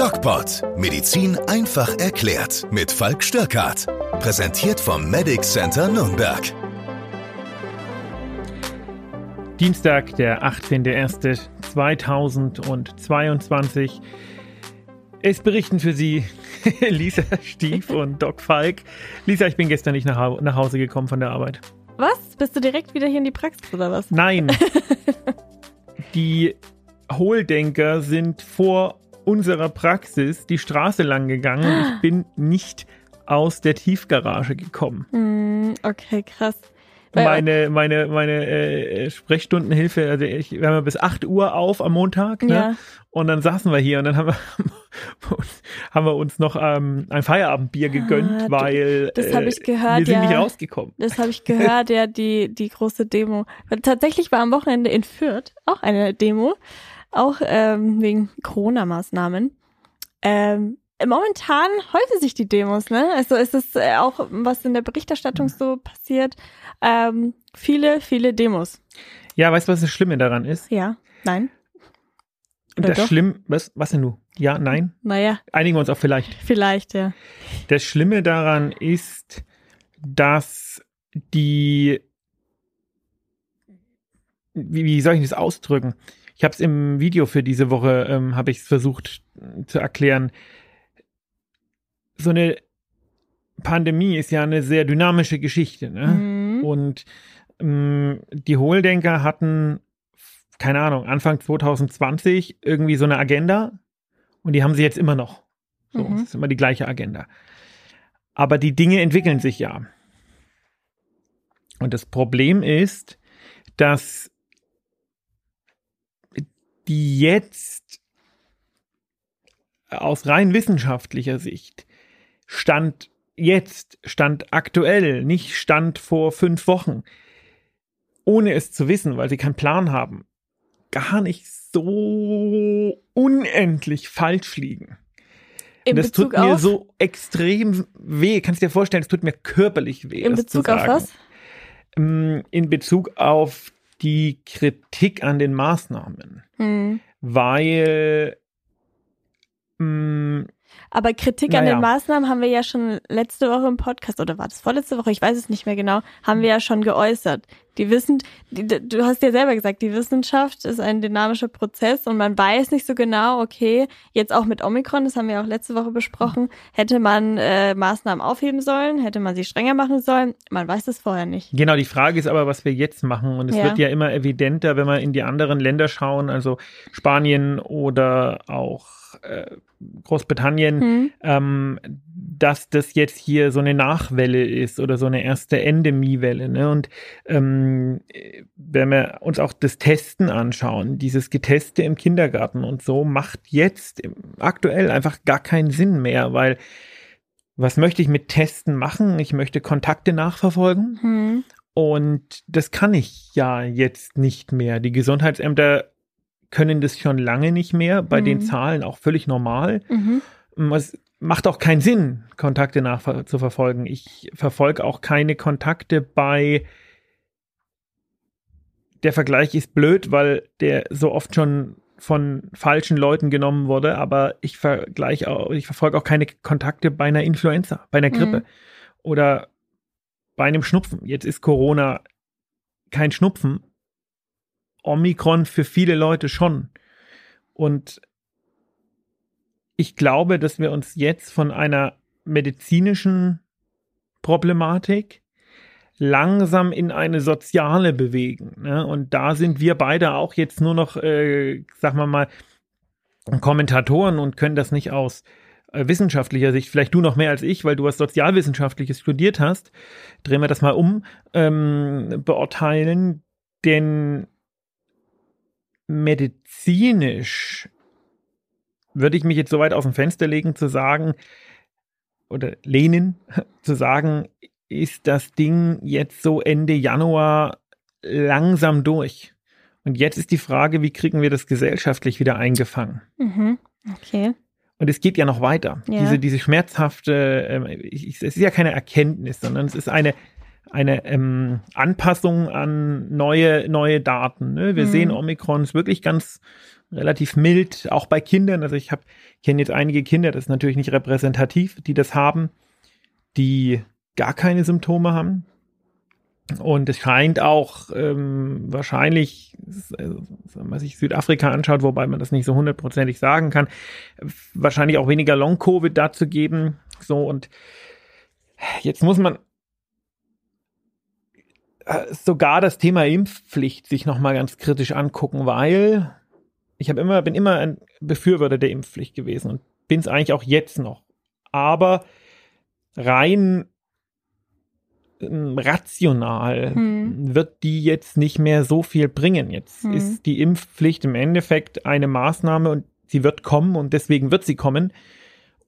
DocPod. Medizin einfach erklärt. Mit Falk Störkart. Präsentiert vom Medic Center Nürnberg. Dienstag, der 18.01.2022. Es berichten für Sie Lisa Stief und Doc Falk. Lisa, ich bin gestern nicht nach, nach Hause gekommen von der Arbeit. Was? Bist du direkt wieder hier in die Praxis oder was? Nein. die Hohldenker sind vor unserer Praxis die Straße lang gegangen und ich bin nicht aus der Tiefgarage gekommen. Mm, okay, krass. Meine, meine, meine äh, Sprechstundenhilfe, also ich, wir haben ja bis 8 Uhr auf am Montag, ne? Ja. Und dann saßen wir hier und dann haben wir, haben wir uns noch ähm, ein Feierabendbier gegönnt, Ah, weil das hab ich äh, gehört, wir sind ja. nicht rausgekommen. Das habe ich gehört, ja, die, die große Demo. Tatsächlich war am Wochenende in Fürth auch eine Demo, auch ähm, wegen Corona-Maßnahmen. Ähm, momentan häufen sich die Demos, ne? Also es ist äh, auch, was in der Berichterstattung so passiert, ähm, viele, viele Demos. Ja, weißt du, was das Schlimme daran ist? Ja, nein. Oder das doch? Schlimm, was, was denn du? Ja, nein? Naja, Einigen wir uns auch vielleicht. vielleicht, ja. Das Schlimme daran ist, dass die, wie, wie soll ich das ausdrücken? Ich habe es im Video für diese Woche, ähm, habe ich es versucht äh, zu erklären. So eine Pandemie ist ja eine sehr dynamische Geschichte. Ne? Mhm. Und ähm, die Hohldenker hatten, keine Ahnung, Anfang 2020 irgendwie so eine Agenda und die haben sie jetzt immer noch. So, Mhm. es ist immer die gleiche Agenda. Aber die Dinge entwickeln sich ja. Und das Problem ist, dass die jetzt aus rein wissenschaftlicher Sicht Stand jetzt, Stand aktuell, nicht Stand vor fünf Wochen, ohne es zu wissen, weil sie keinen Plan haben, gar nicht so unendlich falsch liegen. In das Bezug tut mir auf, so extrem weh. Kannst du dir vorstellen, es tut mir körperlich weh. in Bezug zu auf was? Mm, In Bezug auf die Kritik an den Maßnahmen. Hm. Weil mm, Aber Kritik an Naja. den Maßnahmen haben wir ja schon letzte Woche im Podcast, oder war das vorletzte Woche? Ich weiß es nicht mehr genau, haben wir ja schon geäußert. Die wissen, die, du hast ja selber gesagt, die Wissenschaft ist ein dynamischer Prozess und man weiß nicht so genau, okay, jetzt auch mit Omikron, das haben wir auch letzte Woche besprochen, hätte man äh, Maßnahmen aufheben sollen, hätte man sie strenger machen sollen. Man weiß es vorher nicht. Genau, die Frage ist aber, was wir jetzt machen. Und es Ja. wird ja immer evidenter, wenn wir in die anderen Länder schauen, also Spanien oder auch äh, Großbritannien, Hm. ähm, dass das jetzt hier so eine Nachwelle ist oder so eine erste Endemiewelle. Ne? Und ähm, äh, wenn wir uns auch das Testen anschauen, dieses Geteste im Kindergarten und so, macht jetzt aktuell einfach gar keinen Sinn mehr, weil was möchte ich mit Testen machen? Ich möchte Kontakte nachverfolgen. Hm. Und das kann ich ja jetzt nicht mehr. Die Gesundheitsämter können das schon lange nicht mehr, bei den Mhm. Zahlen auch völlig normal. Mhm. Es macht auch keinen Sinn, Kontakte nachzuverfolgen. Ich verfolge auch keine Kontakte bei der Vergleich ist blöd, weil der so oft schon von falschen Leuten genommen wurde, aber ich vergleiche auch, ich verfolge auch keine Kontakte bei einer Influenza, bei einer Grippe Mhm. oder bei einem Schnupfen. Jetzt ist Corona kein Schnupfen. Omikron für viele Leute schon. Und ich glaube, dass wir uns jetzt von einer medizinischen Problematik langsam in eine soziale bewegen. Ne? Und da sind wir beide auch jetzt nur noch, äh, sagen wir mal, Kommentatoren und können das nicht aus äh, wissenschaftlicher Sicht, vielleicht du noch mehr als ich, weil du was Sozialwissenschaftliches studiert hast, drehen wir das mal um, ähm, beurteilen, denn medizinisch würde ich mich jetzt so weit aus dem Fenster legen zu sagen, oder lehnen, zu sagen, ist das Ding jetzt so Ende Januar langsam durch. Und jetzt ist die Frage, wie kriegen wir das gesellschaftlich wieder eingefangen? Mhm. Okay. Und es geht ja noch weiter. Ja. Diese, diese schmerzhafte, ähm, ich, ich, es ist ja keine Erkenntnis, sondern es ist eine, eine ähm, Anpassung an neue, neue Daten. Ne? Wir Mhm. sehen, Omikron ist wirklich ganz, relativ mild, auch bei Kindern. Also ich habe kenne jetzt einige Kinder, das ist natürlich nicht repräsentativ, die das haben, die gar keine Symptome haben. Und es scheint auch ähm, wahrscheinlich, wenn man sich Südafrika anschaut, wobei man das nicht so hundertprozentig sagen kann, wahrscheinlich auch weniger Long-Covid dazu geben. So und jetzt muss man äh, sogar das Thema Impfpflicht sich nochmal ganz kritisch angucken, weil ich habe immer, bin immer ein Befürworter der Impfpflicht gewesen und bin es eigentlich auch jetzt noch. Aber rein rational hm. wird die jetzt nicht mehr so viel bringen. Jetzt hm. ist die Impfpflicht im Endeffekt eine Maßnahme und sie wird kommen und deswegen wird sie kommen,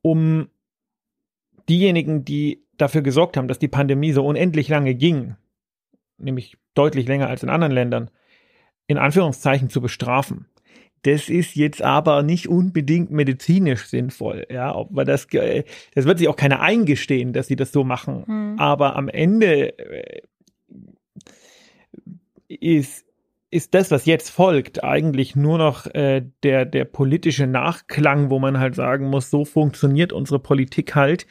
um diejenigen, die dafür gesorgt haben, dass die Pandemie so unendlich lange ging, nämlich deutlich länger als in anderen Ländern, in Anführungszeichen zu bestrafen. Das ist jetzt aber nicht unbedingt medizinisch sinnvoll. Ja, man das, das wird sich auch keiner eingestehen, dass sie das so machen. Hm. Aber am Ende äh, ist, ist das, was jetzt folgt, eigentlich nur noch äh, der, der politische Nachklang, wo man halt sagen muss, so funktioniert unsere Politik halt.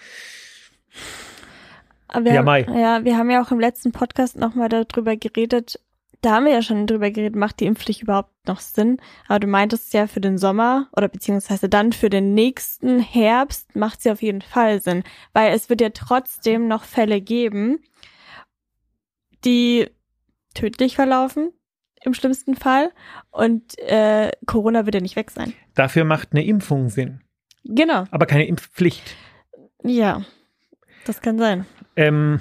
Wir, ja, Mai. ja, wir haben ja auch im letzten Podcast nochmal darüber geredet, da haben wir ja schon drüber geredet, macht die Impfpflicht überhaupt noch Sinn? Aber du meintest ja für den Sommer oder beziehungsweise dann für den nächsten Herbst macht sie auf jeden Fall Sinn, weil es wird ja trotzdem noch Fälle geben, die tödlich verlaufen im schlimmsten Fall und äh, Corona wird ja nicht weg sein. Dafür macht eine Impfung Sinn. Genau. Aber keine Impfpflicht. Ja, das kann sein. Ähm,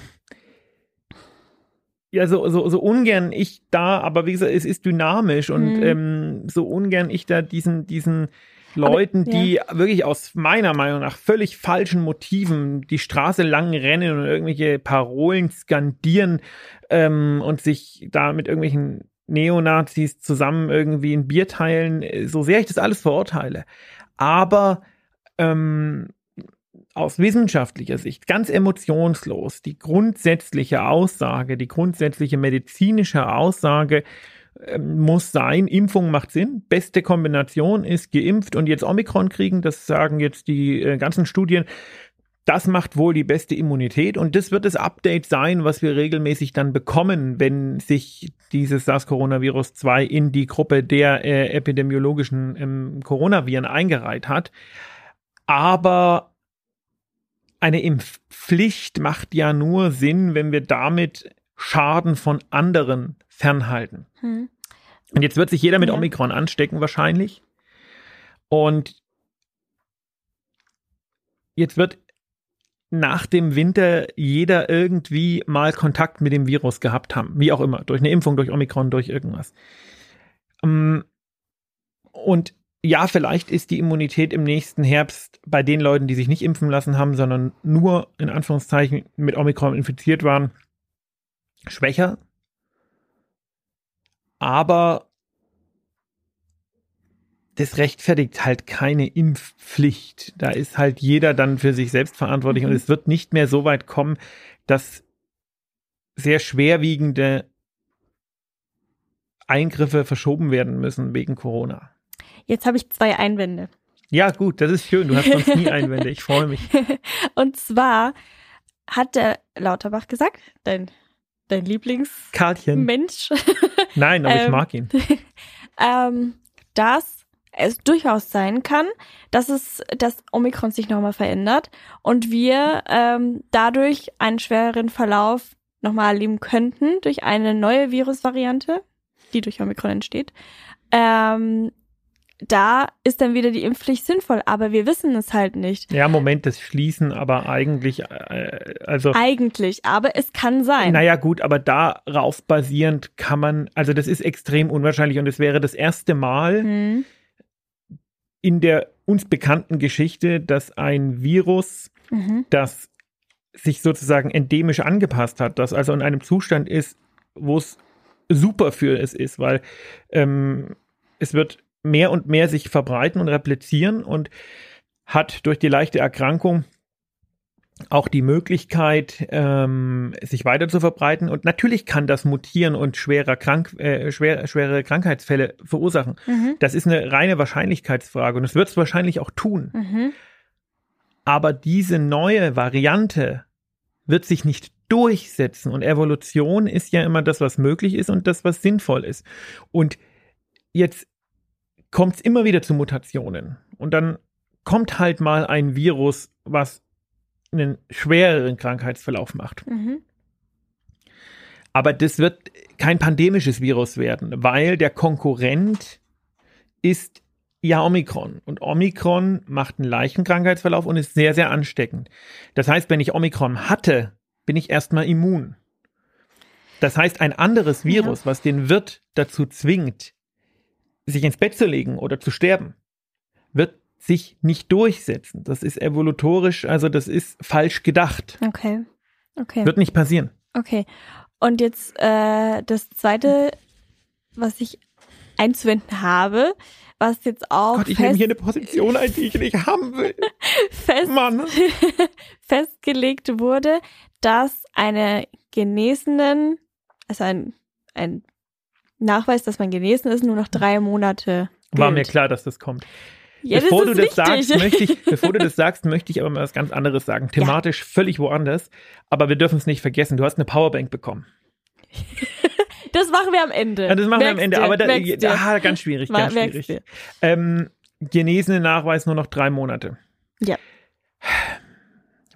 ja, so, so, so ungern ich da, aber wie gesagt, es ist dynamisch und mhm. ähm, so ungern ich da diesen, diesen Leuten, aber, ja. die wirklich aus meiner Meinung nach völlig falschen Motiven die Straße lang rennen und irgendwelche Parolen skandieren ähm, und sich da mit irgendwelchen Neonazis zusammen irgendwie ein Bier teilen, so sehr ich das alles verurteile. Aber ähm, aus wissenschaftlicher Sicht ganz emotionslos die grundsätzliche Aussage, die grundsätzliche medizinische Aussage äh, muss sein, Impfung macht Sinn. Beste Kombination ist geimpft und jetzt Omikron kriegen, das sagen jetzt die äh, ganzen Studien. Das macht wohl die beste Immunität und das wird das Update sein, was wir regelmäßig dann bekommen, wenn sich dieses SARS-Coronavirus 2 in die Gruppe der äh, epidemiologischen ähm, Coronaviren eingereiht hat. Aber eine Impfpflicht macht ja nur Sinn, wenn wir damit Schaden von anderen fernhalten. Hm. Und jetzt wird sich jeder mit ja. Omikron anstecken wahrscheinlich. Und jetzt wird nach dem Winter jeder irgendwie mal Kontakt mit dem Virus gehabt haben. Wie auch immer. Durch eine Impfung, durch Omikron, durch irgendwas. Ähm, und ja, vielleicht ist die Immunität im nächsten Herbst bei den Leuten, die sich nicht impfen lassen haben, sondern nur in Anführungszeichen mit Omikron infiziert waren, schwächer. Aber das rechtfertigt halt keine Impfpflicht. Da ist halt jeder dann für sich selbst verantwortlich mhm. und es wird nicht mehr so weit kommen, dass sehr schwerwiegende Eingriffe verschoben werden müssen wegen Corona. Jetzt habe ich zwei Einwände. Ja, gut, das ist schön. Du hast sonst nie Einwände. Ich freue mich. Und zwar hat der Lauterbach gesagt, dein, dein Lieblingsmensch. Nein, aber ich ähm, mag ihn. ähm, dass es durchaus sein kann, dass es, dass Omikron sich nochmal verändert und wir ähm, dadurch einen schwereren Verlauf nochmal erleben könnten durch eine neue Virusvariante, die durch Omikron entsteht. Ähm, da ist dann wieder die Impfpflicht sinnvoll, aber wir wissen es halt nicht. Ja, Moment, das Schließen, aber eigentlich, äh, also. Eigentlich, aber es kann sein. Naja, gut, aber darauf basierend kann man, also das ist extrem unwahrscheinlich und es wäre das erste Mal hm. in der uns bekannten Geschichte, dass ein Virus, mhm. das sich sozusagen endemisch angepasst hat, das also in einem Zustand ist, wo es super für es ist, weil ähm, es wird mehr und mehr sich verbreiten und replizieren und hat durch die leichte Erkrankung auch die Möglichkeit, ähm, sich weiter zu verbreiten. Und natürlich kann das mutieren und schwerer krank, äh, schwer, schwere Krankheitsfälle verursachen. Mhm. Das ist eine reine Wahrscheinlichkeitsfrage und es wird es wahrscheinlich auch tun. Mhm. Aber diese neue Variante wird sich nicht durchsetzen. Und Evolution ist ja immer das, was möglich ist und das, was sinnvoll ist. Und jetzt kommt es immer wieder zu Mutationen. Und dann kommt halt mal ein Virus, was einen schwereren Krankheitsverlauf macht. Mhm. Aber das wird kein pandemisches Virus werden, weil der Konkurrent ist ja Omikron. Und Omikron macht einen leichten Krankheitsverlauf und ist sehr, sehr ansteckend. Das heißt, wenn ich Omikron hatte, bin ich erstmal immun. Das heißt, ein anderes Virus, was den Wirt dazu zwingt, sich ins Bett zu legen oder zu sterben, wird sich nicht durchsetzen. Das ist evolutorisch, also das ist falsch gedacht. Okay. Okay. Wird nicht passieren. Okay. Und jetzt äh, das zweite, was ich einzuwenden habe, was jetzt auch Gott, ich nehme hier eine Position ein, die ich nicht haben will. fest, Mann. festgelegt wurde, dass eine genesenen, also ein, ein Nachweis, dass man genesen ist, nur noch drei Monate gilt. War mir klar, dass das kommt. Ja, bevor das du das wichtig. sagst, möchte ich, bevor du das sagst, möchte ich aber mal was ganz anderes sagen. Thematisch völlig woanders, aber wir dürfen es nicht vergessen. Du hast eine Powerbank bekommen. Das machen wir am Ende. Ja, das machen wir am Merkst Ende, dir, aber da, merkst ah, ganz schwierig, ganz Merkst schwierig. Ähm, genesene Nachweis nur noch drei Monate. Ja.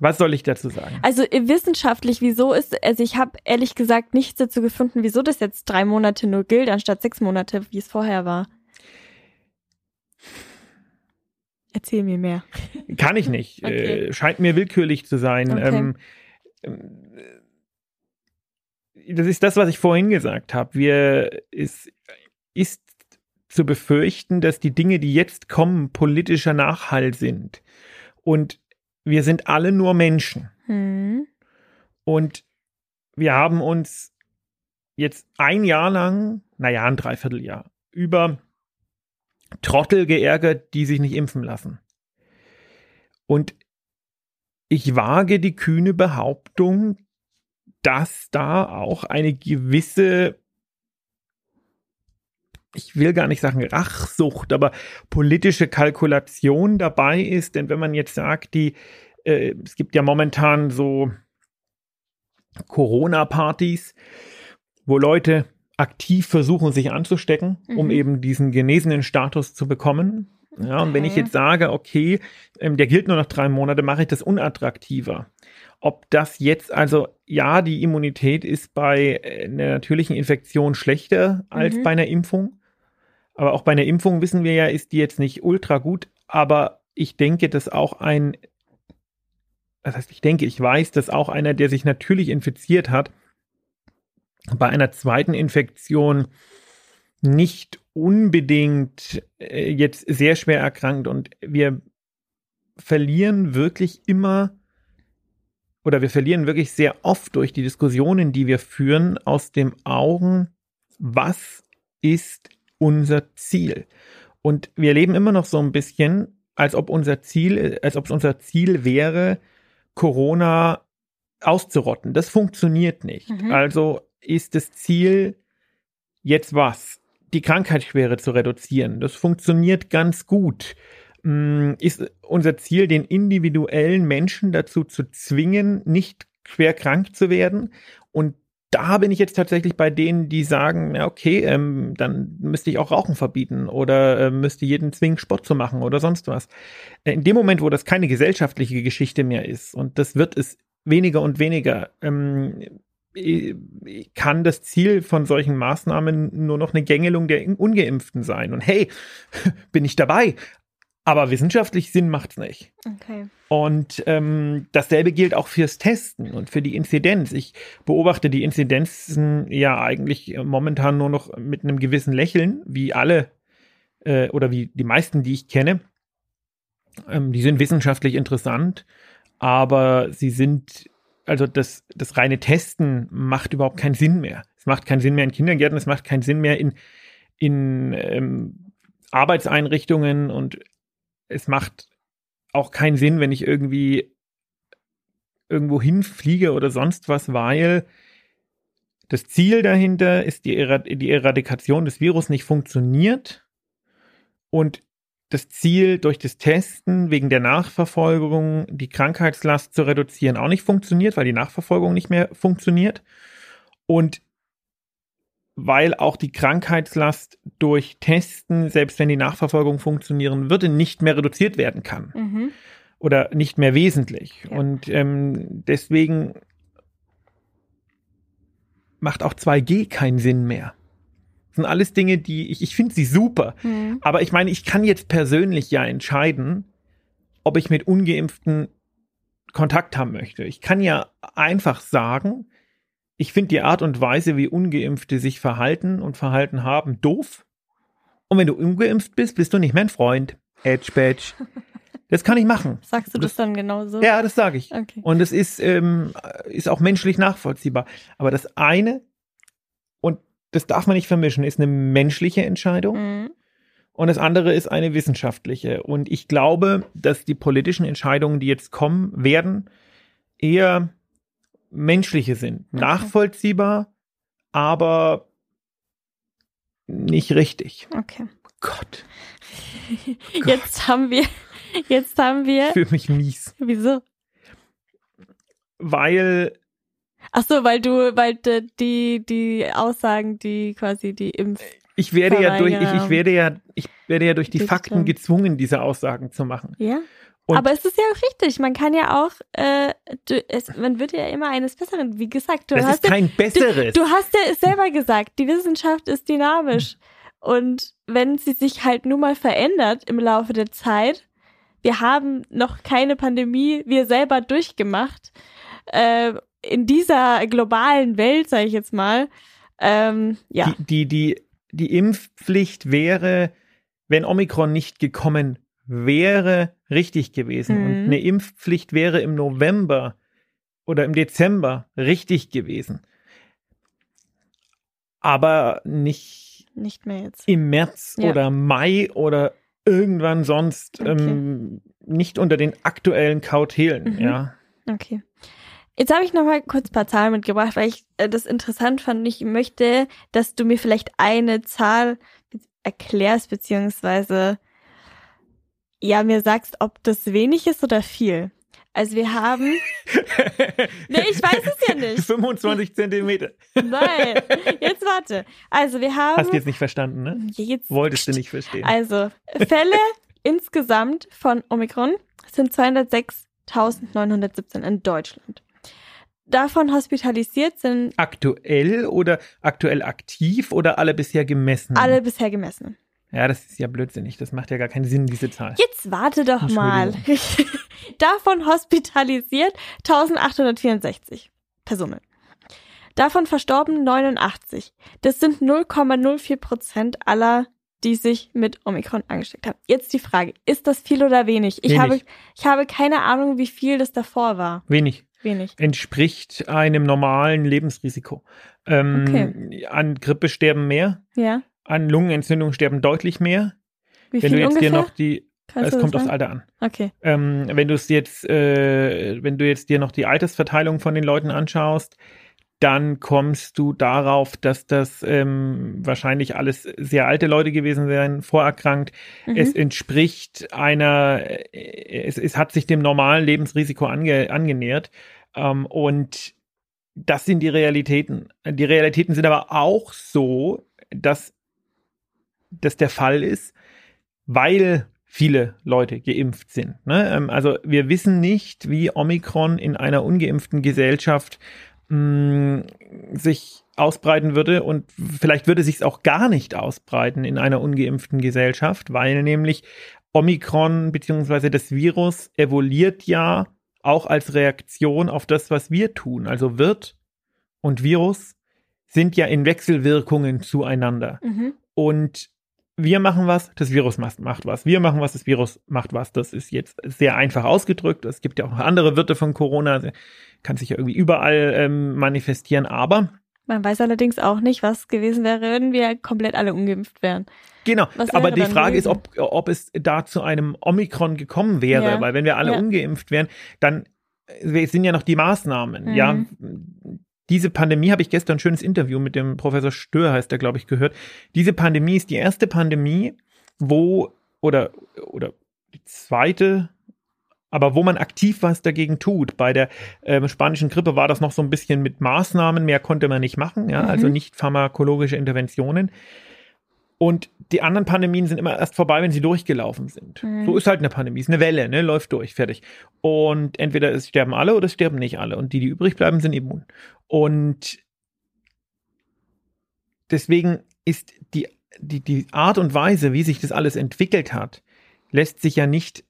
Was soll ich dazu sagen? Also äh, wissenschaftlich, wieso ist, also ich habe ehrlich gesagt nichts dazu gefunden, wieso das jetzt drei Monate nur gilt, anstatt sechs Monate, wie es vorher war. Erzähl mir mehr. Kann ich nicht. Okay. Äh, scheint mir willkürlich zu sein. Okay. Ähm, ähm, das ist das, was ich vorhin gesagt habe. Wir es ist zu befürchten, dass die Dinge, die jetzt kommen, politischer Nachhall sind. Und wir sind alle nur Menschen. Hm. Und wir haben uns jetzt ein Jahr lang, naja, ein Dreivierteljahr, über Trottel geärgert, die sich nicht impfen lassen. Und ich wage die kühne Behauptung, dass da auch eine gewisse, ich will gar nicht sagen Rachsucht, aber politische Kalkulation dabei ist. Denn wenn man jetzt sagt, die, äh, es gibt ja momentan so Corona-Partys, wo Leute aktiv versuchen, sich anzustecken, um Mhm. eben diesen genesenen Status zu bekommen. Ja, und wenn ich Okay. jetzt sage, okay, ähm, der gilt nur noch drei Monate, mache ich das unattraktiver. Ob das jetzt, also ja, die Immunität ist bei äh, einer natürlichen Infektion schlechter als Mhm. bei einer Impfung. Aber auch bei einer Impfung wissen wir ja, ist die jetzt nicht ultra gut. Aber ich denke, dass auch ein, das heißt, ich denke, ich weiß, dass auch einer, der sich natürlich infiziert hat, bei einer zweiten Infektion nicht unbedingt äh, jetzt sehr schwer erkrankt und wir verlieren wirklich immer oder wir verlieren wirklich sehr oft durch die Diskussionen, die wir führen, aus dem Augen, was ist unser Ziel? Und wir leben immer noch so ein bisschen, als ob unser Ziel, als ob es unser Ziel wäre, Corona auszurotten. Das funktioniert nicht. Mhm. Also ist das Ziel jetzt was? Die Krankheitsschwere zu reduzieren. Das funktioniert ganz gut. Mm, Ist unser Ziel, den individuellen Menschen dazu zu zwingen, nicht schwer krank zu werden? Und da bin ich jetzt tatsächlich bei denen, die sagen, ja, okay, ähm, dann müsste ich auch Rauchen verbieten oder äh, müsste jeden zwingen, Sport zu machen oder sonst was. In dem Moment, wo das keine gesellschaftliche Geschichte mehr ist, und das wird es weniger und weniger, ähm, äh, kann das Ziel von solchen Maßnahmen nur noch eine Gängelung der Ungeimpften sein. Und hey, bin ich dabei. Aber wissenschaftlich Sinn macht's nicht. Okay. Und ähm, dasselbe gilt auch fürs Testen und für die Inzidenz. Ich beobachte die Inzidenzen ja eigentlich momentan nur noch mit einem gewissen Lächeln, wie alle äh, oder wie die meisten, die ich kenne. Ähm, die sind wissenschaftlich interessant, aber sie sind, also das, das reine Testen macht überhaupt keinen Sinn mehr. Es macht keinen Sinn mehr in Kindergärten, es macht keinen Sinn mehr in, in ähm, Arbeitseinrichtungen und es macht auch keinen Sinn, wenn ich irgendwie irgendwo hinfliege oder sonst was, weil das Ziel dahinter ist, die, Erad die Eradikation des Virus nicht funktioniert und das Ziel, durch das Testen wegen der Nachverfolgung die Krankheitslast zu reduzieren, auch nicht funktioniert, weil die Nachverfolgung nicht mehr funktioniert. Und weil auch die Krankheitslast durch Testen, selbst wenn die Nachverfolgung funktionieren würde, nicht mehr reduziert werden kann. Mhm. Oder nicht mehr wesentlich. Ja. Und ähm, deswegen macht auch 2G keinen Sinn mehr. Das sind alles Dinge, die ich, ich finde sie super. Mhm. Aber ich meine, ich kann jetzt persönlich ja entscheiden, ob ich mit ungeimpften Kontakt haben möchte. Ich kann ja einfach sagen, ich finde die Art und Weise, wie ungeimpfte sich verhalten und verhalten haben, doof. Und wenn du ungeimpft bist, bist du nicht mein Freund. Edge Badge. Das kann ich machen. Sagst du das dann genauso? Ja, das sage ich. Okay. Und es ist, ähm, ist auch menschlich nachvollziehbar. Aber das eine, und das darf man nicht vermischen, ist eine menschliche Entscheidung Mhm. und das andere ist eine wissenschaftliche. Und ich glaube, dass die politischen Entscheidungen, die jetzt kommen werden, eher menschliche sind. Okay. Nachvollziehbar, aber nicht richtig. Okay. Gott, Jetzt haben wir, jetzt haben wir, für mich mies. wieso? Weil Ach so, weil du, weil die, die Aussagen, die quasi die Impf, ich werde ja durch, ich, ich werde ja, ich werde ja durch die. Fakten gezwungen, diese Aussagen zu machen. ja. Und- Aber es ist ja auch richtig. Man kann ja auch, äh, du, es, man wird ja immer eines Besseren. Wie gesagt, du Das hast ist kein ja, besseres. du, du hast ja selber gesagt, die Wissenschaft ist dynamisch. Und wenn sie sich halt nun mal verändert im Laufe der Zeit, wir haben noch keine Pandemie wir selber durchgemacht, äh, in dieser globalen Welt, sage ich jetzt mal, ähm, ja. Die, die, die, die Impfpflicht wäre, wenn Omikron nicht gekommen wäre, richtig gewesen. Mhm. Und eine Impfpflicht wäre im November oder im Dezember richtig gewesen. Aber nicht Nicht mehr jetzt. im März Ja. oder Mai oder irgendwann sonst, Okay. ähm, nicht unter den aktuellen Kautelen, Mhm. ja. Okay. Jetzt habe ich noch mal kurz ein paar Zahlen mitgebracht, weil ich äh, das interessant fand. Ich möchte, dass du mir vielleicht eine Zahl erklärst, beziehungsweise ja, mir sagst, ob das wenig ist oder viel. Also wir haben, nee, ich weiß es ja nicht. 25 Zentimeter. Nein, jetzt warte. Also wir haben, Hast du jetzt nicht verstanden, ne? jetzt, Wolltest du nicht verstehen. also Fälle insgesamt von Omikron sind 206.917 in Deutschland. Davon hospitalisiert sind aktuell oder aktuell aktiv oder alle bisher gemessen? alle bisher gemessen. Ja, das ist ja blödsinnig. Das macht ja gar keinen Sinn, diese Zahl. Jetzt warte doch mal. Davon hospitalisiert 1864 Personen. Davon verstorben 89. Das sind 0,04 Prozent aller, die sich mit Omikron angesteckt haben. Jetzt die Frage, ist das viel oder wenig? Ich, Wenig. Habe, ich habe keine Ahnung, wie viel das davor war. Wenig. Wenig. Entspricht einem normalen Lebensrisiko. Ähm, An Grippe sterben mehr, Ja? An Lungenentzündung sterben deutlich mehr. Wie Wenn viel du jetzt ungefähr? dir noch die, Kannst es kommt aufs sagen? Alter an. Okay. Ähm, wenn du es jetzt, äh, wenn du jetzt dir noch die Altersverteilung von den Leuten anschaust, dann kommst du darauf, dass das ähm, wahrscheinlich alles sehr alte Leute gewesen wären, vorerkrankt. Mhm. Es entspricht einer, äh, es, es hat sich dem normalen Lebensrisiko ange, angenähert. Ähm, und das sind die Realitäten. Die Realitäten sind aber auch so, dass das der Fall ist, weil viele Leute geimpft sind. Ne? Ähm, Also wir wissen nicht, wie Omikron in einer ungeimpften Gesellschaft mh, sich ausbreiten würde und vielleicht würde sich es auch gar nicht ausbreiten in einer ungeimpften Gesellschaft, weil nämlich Omikron beziehungsweise das Virus evoluiert ja auch als Reaktion auf das, was wir tun. Also Wirt und Virus sind ja in Wechselwirkungen zueinander. Mhm. Und wir machen was, das Virus macht, was. Wir machen was, das Virus macht was. Das ist jetzt sehr einfach ausgedrückt. Es gibt ja auch noch andere Wirte von Corona. Kann sich ja irgendwie überall ähm, manifestieren. Aber Man weiß allerdings auch nicht, was gewesen wäre, wenn wir komplett alle ungeimpft wären. Genau, aber die Frage ist, gewesen? ob, ob es da zu einem Omikron gekommen wäre, Ja, weil wenn wir alle ja. ungeimpft wären, dann es sind ja noch die Maßnahmen, Mhm. ja. Diese Pandemie habe ich gestern ein schönes Interview mit dem Professor Stör, heißt der, glaube ich, gehört. Diese Pandemie ist die erste Pandemie, wo, oder, oder die zweite, aber wo man aktiv was dagegen tut. Bei der ähm, spanischen Grippe war das noch so ein bisschen mit Maßnahmen, mehr konnte man nicht machen, ja, Mhm. also nicht pharmakologische Interventionen. Und die anderen Pandemien sind immer erst vorbei, wenn sie durchgelaufen sind. Mhm. So ist halt eine Pandemie, ist eine Welle, ne, läuft durch, fertig. Und entweder es sterben alle oder es sterben nicht alle. Und die, die übrig bleiben, sind immun. Und deswegen ist die, die, die Art und Weise, wie sich das alles entwickelt hat, lässt sich ja nicht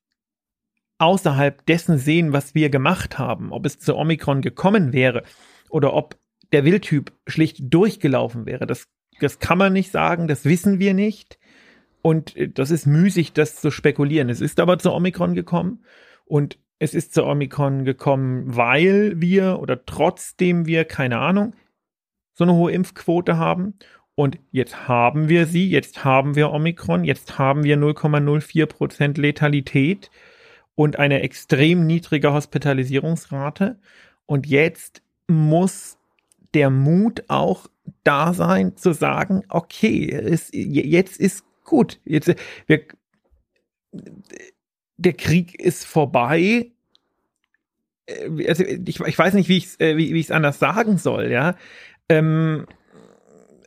außerhalb dessen sehen, was wir gemacht haben. Ob es zu Omikron gekommen wäre oder ob der Wildtyp schlicht durchgelaufen wäre. Das, das kann man nicht sagen, das wissen wir nicht. Und äh, das ist müßig, das zu spekulieren. Es ist aber zu Omikron gekommen und es ist zu Omikron gekommen, weil wir oder trotzdem wir, keine Ahnung, so eine hohe Impfquote haben. Und jetzt haben wir sie, jetzt haben wir Omikron, jetzt haben wir 0,04 Prozent Letalität und eine extrem niedrige Hospitalisierungsrate. Und jetzt muss der Mut auch da sein, zu sagen, okay, es, jetzt ist gut. Jetzt, wir, der Krieg ist vorbei. Äh, Also ich, ich weiß nicht, wie ich es äh, wie, wie anders sagen soll, ja. Ähm,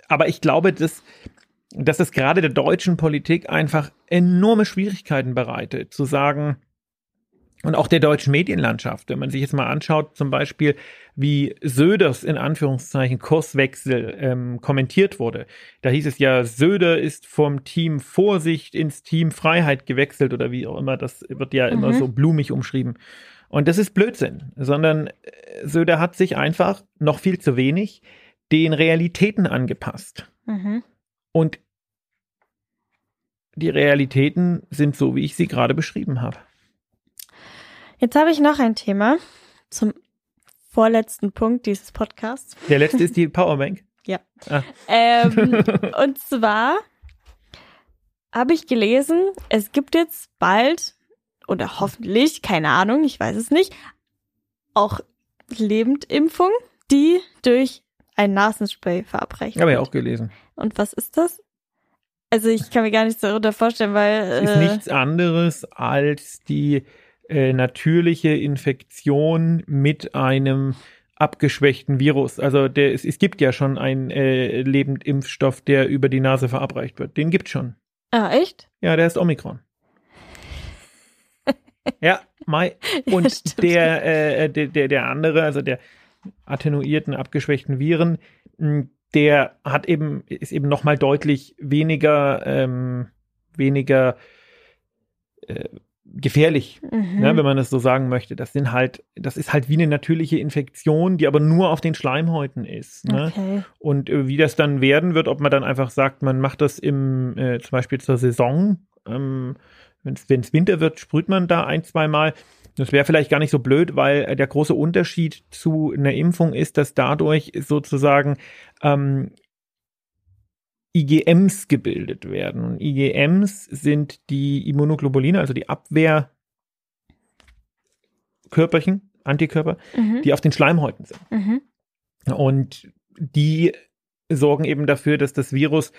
aber ich glaube, dass, dass es gerade der deutschen Politik einfach enorme Schwierigkeiten bereitet, zu sagen, und auch der deutschen Medienlandschaft, wenn man sich jetzt mal anschaut, zum Beispiel, wie Söders in Anführungszeichen Kurswechsel ähm, kommentiert wurde. Da hieß es ja, Söder ist vom Team Vorsicht ins Team Freiheit gewechselt oder wie auch immer. Das wird ja immer Mhm. so blumig umschrieben. Und das ist Blödsinn, sondern äh, Söder hat sich einfach noch viel zu wenig den Realitäten angepasst. Mhm. Und die Realitäten sind so, wie ich sie gerade beschrieben habe. Jetzt habe ich noch ein Thema zum vorletzten Punkt dieses Podcasts. Der letzte ist die Powerbank. Ähm, und zwar habe ich gelesen, es gibt jetzt bald oder hoffentlich, keine Ahnung, ich weiß es nicht, auch Lebendimpfung, die durch ein Nasenspray verabreicht Habe ich auch gelesen. Und was ist das? Also ich kann mir gar nichts darunter vorstellen, weil Es ist äh, nichts anderes als die äh, natürliche Infektion mit einem abgeschwächten Virus. Also der, es, es gibt ja schon einen äh, Lebendimpfstoff, der über die Nase verabreicht wird. Den gibt schon. ah echt? Ja, der ist Omikron. ja, Mai. Und stimmt. der, äh, der, der, der andere, also der attenuierten, abgeschwächten Viren, mh, der hat eben, ist eben nochmal deutlich weniger, ähm, weniger äh, gefährlich, Mhm. ne, wenn man das so sagen möchte. Das sind halt, das ist halt wie eine natürliche Infektion, die aber nur auf den Schleimhäuten ist. Ne? okay. Und äh, wie das dann werden wird, ob man dann einfach sagt, man macht das im, äh, zum Beispiel zur Saison, ähm, wenn es Winter wird, sprüht man da ein, zwei Mal. Das wäre vielleicht gar nicht so blöd, weil äh, der große Unterschied zu einer Impfung ist, dass dadurch sozusagen ähm, IgMs gebildet werden. Und IgMs sind die Immunoglobuline, also die Abwehrkörperchen, Antikörper, Mhm. die auf den Schleimhäuten sind. Mhm. Und die sorgen eben dafür, dass das Virus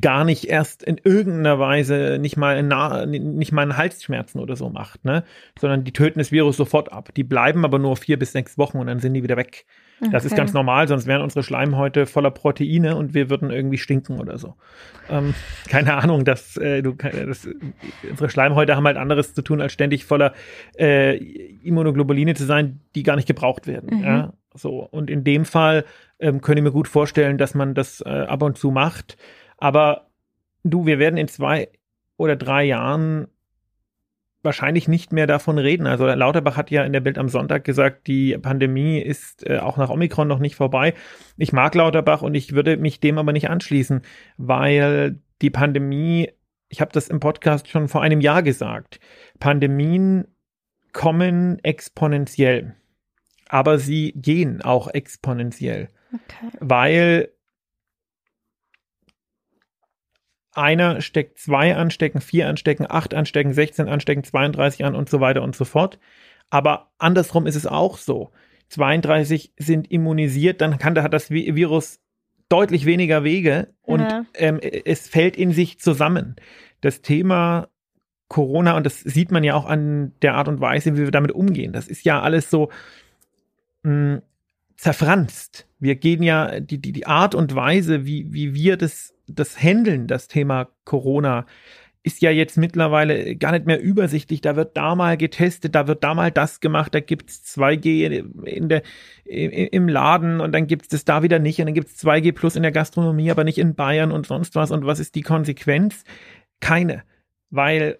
gar nicht erst in irgendeiner Weise nicht mal, na, nicht mal einen Halsschmerzen oder so macht, ne? Sondern die töten das Virus sofort ab. Die bleiben aber nur vier bis sechs Wochen und dann sind die wieder weg. Das ist Okay. ganz normal, sonst wären unsere Schleimhäute voller Proteine und wir würden irgendwie stinken oder so. Ähm, keine Ahnung, dass äh, du das, unsere Schleimhäute haben halt anderes zu tun, als ständig voller äh, Immunoglobuline zu sein, die gar nicht gebraucht werden. Mhm. Ja? So, und in dem Fall ähm, könnte ich mir gut vorstellen, dass man das äh, ab und zu macht. Aber du, wir werden in zwei oder drei Jahren wahrscheinlich nicht mehr davon reden. Also Lauterbach hat ja in der Bild am Sonntag gesagt, die Pandemie ist äh, auch nach Omikron noch nicht vorbei. Ich mag Lauterbach und ich würde mich dem aber nicht anschließen, weil die Pandemie, ich habe das im Podcast schon vor einem Jahr gesagt, Pandemien kommen exponentiell, aber sie gehen auch exponentiell, Okay. weil einer steckt zwei anstecken, vier anstecken, acht anstecken, 16 anstecken, 32 an und so weiter und so fort. Aber andersrum ist es auch so. 32 sind immunisiert, dann kann, hat das Virus deutlich weniger Wege und ja. ähm, es fällt in sich zusammen. Das Thema Corona, und das sieht man ja auch an der Art und Weise, wie wir damit umgehen, das ist ja alles so mh, hm, zerfranst. Wir gehen ja, die, die, die Art und Weise, wie, wie wir das, das handeln, das Thema Corona, ist ja jetzt mittlerweile gar nicht mehr übersichtlich. Da wird da mal getestet, da wird da mal das gemacht, da gibt's 2G in der, im Laden und dann gibt's das da wieder nicht und dann gibt's 2G plus in der Gastronomie, aber nicht in Bayern und sonst was. Und was ist die Konsequenz? Keine. Weil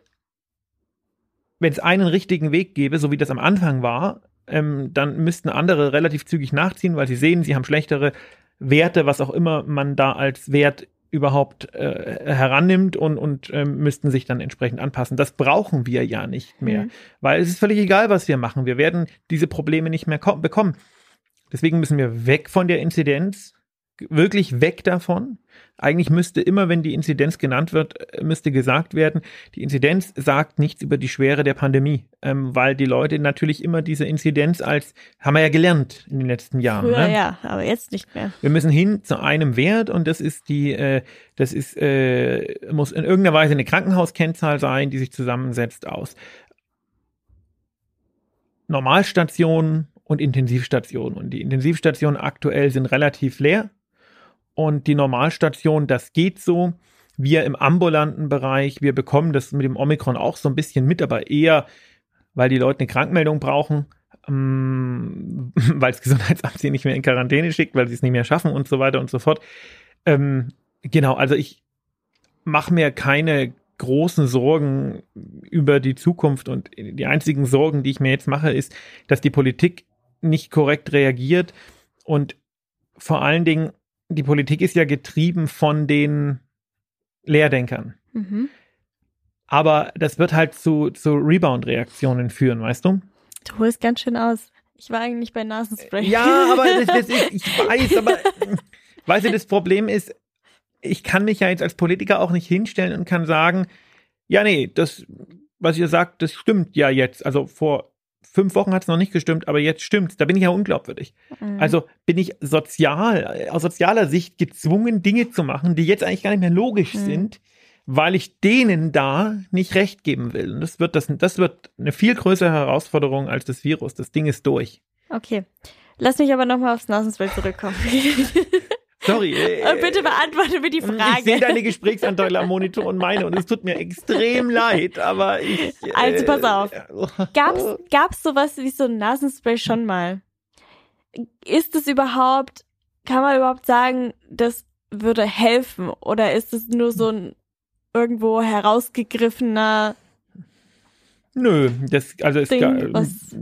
wenn es einen richtigen Weg gäbe, so wie das am Anfang war, ähm, dann müssten andere relativ zügig nachziehen, weil sie sehen, sie haben schlechtere Werte, was auch immer man da als Wert überhaupt äh, herannimmt und, und ähm, müssten sich dann entsprechend anpassen. Das brauchen wir ja nicht mehr, mhm. weil es ist völlig egal, was wir machen. Wir werden diese Probleme nicht mehr bekommen. Deswegen müssen wir weg von der Inzidenz, wirklich weg davon. Eigentlich müsste immer, wenn die Inzidenz genannt wird, äh, müsste gesagt werden, die Inzidenz sagt nichts über die Schwere der Pandemie, ähm, weil die Leute natürlich immer diese Inzidenz als, haben wir ja gelernt in den letzten Jahren. Früher ne? ja, aber jetzt nicht mehr. Wir müssen hin zu einem Wert und das ist die, äh, das ist, äh, muss in irgendeiner Weise eine Krankenhauskennzahl sein, die sich zusammensetzt aus Normalstationen und Intensivstationen. Und die Intensivstationen aktuell sind relativ leer und die Normalstation, das geht so. Wir im ambulanten Bereich, wir bekommen das mit dem Omikron auch so ein bisschen mit, aber eher, weil die Leute eine Krankmeldung brauchen, ähm, weil das Gesundheitsamt sie nicht mehr in Quarantäne schickt, weil sie es nicht mehr schaffen und so weiter und so fort. Ähm, genau, also ich mache mir keine großen Sorgen über die Zukunft und die einzigen Sorgen, die ich mir jetzt mache, ist, dass die Politik nicht korrekt reagiert und vor allen Dingen die Politik ist ja getrieben von den Lehrdenkern. Mhm. Aber das wird halt zu, zu Rebound-Reaktionen führen, weißt du? Du holst ganz schön aus. Ich war eigentlich bei Nasenspray. Ja, aber das, das ist, ich weiß, aber weißt du, das Problem ist, ich kann mich ja jetzt als Politiker auch nicht hinstellen und kann sagen, ja, nee, das, was ihr sagt, das stimmt ja jetzt. Also vor fünf Wochen hat es noch nicht gestimmt, aber jetzt stimmt's. Da bin ich ja unglaubwürdig. Mhm. Also bin ich sozial, aus sozialer Sicht gezwungen, Dinge zu machen, die jetzt eigentlich gar nicht mehr logisch mhm. sind, weil ich denen da nicht recht geben will. Und das wird, das, das wird eine viel größere Herausforderung als das Virus. Das Ding ist durch. Okay. Lass mich aber nochmal aufs Nasenspray zurückkommen. Sorry. Äh, und bitte beantworte mir die Frage. Ich sehe deine Gesprächsanteile am Monitor und meine und es tut mir extrem leid, aber ich. Also pass auf. Äh, gab's, gab's sowas wie so ein Nasenspray schon mal? Ist es überhaupt, kann man überhaupt sagen, das würde helfen? Oder ist es nur so ein irgendwo herausgegriffener Nö, das, also es Ding, was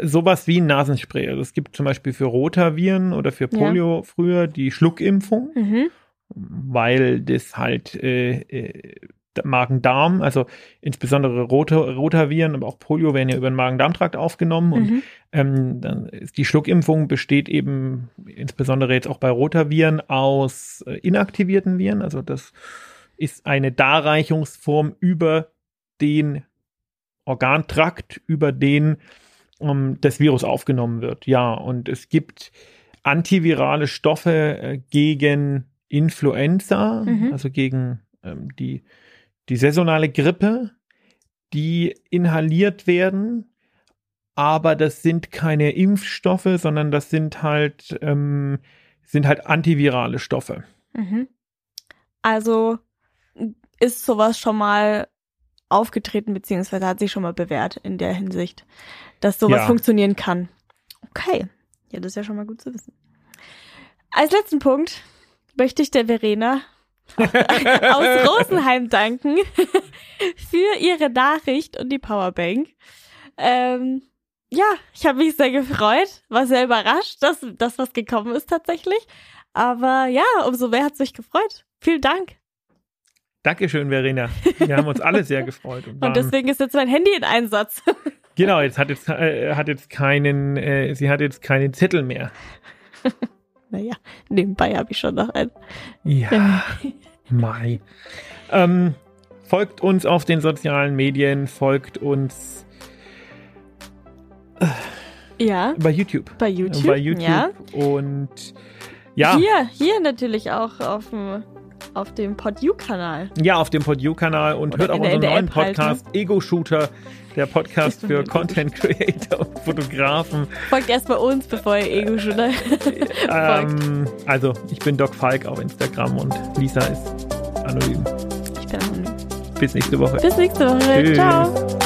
sowas wie ein Nasenspray. Also es gibt zum Beispiel für Rotaviren oder für Polio ja. früher die Schluckimpfung, mhm. weil das halt äh, äh, Magen-Darm, also insbesondere Rota, Rotaviren, aber auch Polio werden ja über den Magen-Darm-Trakt aufgenommen und mhm. ähm, dann ist die Schluckimpfung besteht eben insbesondere jetzt auch bei Rotaviren aus äh, inaktivierten Viren, also das ist eine Darreichungsform über den Organtrakt, über den ähm, das Virus aufgenommen wird. Ja, und es gibt antivirale Stoffe äh, gegen Influenza, mhm. also gegen ähm, die, die saisonale Grippe, die inhaliert werden. Aber das sind keine Impfstoffe, sondern das sind halt, ähm, sind halt antivirale Stoffe. Mhm. Also ist sowas schon mal aufgetreten, beziehungsweise hat sich schon mal bewährt in der Hinsicht, dass sowas ja. funktionieren kann. Okay. Ja, das ist ja schon mal gut zu wissen. Als letzten Punkt möchte ich der Verena aus Rosenheim danken für ihre Nachricht und die Powerbank. Ähm, ja, ich habe mich sehr gefreut, war sehr überrascht, dass das was gekommen ist tatsächlich. Aber ja, umso mehr hat es mich gefreut. Vielen Dank. Dankeschön, Verena. Wir haben uns alle sehr gefreut. Und, und deswegen ist jetzt mein Handy in Einsatz. genau, jetzt hat jetzt, äh, hat jetzt keinen, äh, sie hat jetzt keinen Zettel mehr. naja, nebenbei habe ich schon noch einen. Ja, Mai. Ähm, folgt uns auf den sozialen Medien, folgt uns Ja, Bei YouTube. bei YouTube. Bei YouTube. Ja. Und ja, Hier, hier natürlich auch auf dem, auf dem PodU-Kanal. ja, auf dem PodU-Kanal und Oder hört auch unseren neuen App? Podcast Ego Shooter, der Podcast für Content Creator und Fotografen. Folgt erstmal uns, bevor ihr Ego schon folgt. Ähm, also, ich bin Doc Falk auf Instagram und Lisa ist anonym. Ich bin anonym. Bis nächste Woche. Bis nächste Woche. Tschüss. Ciao.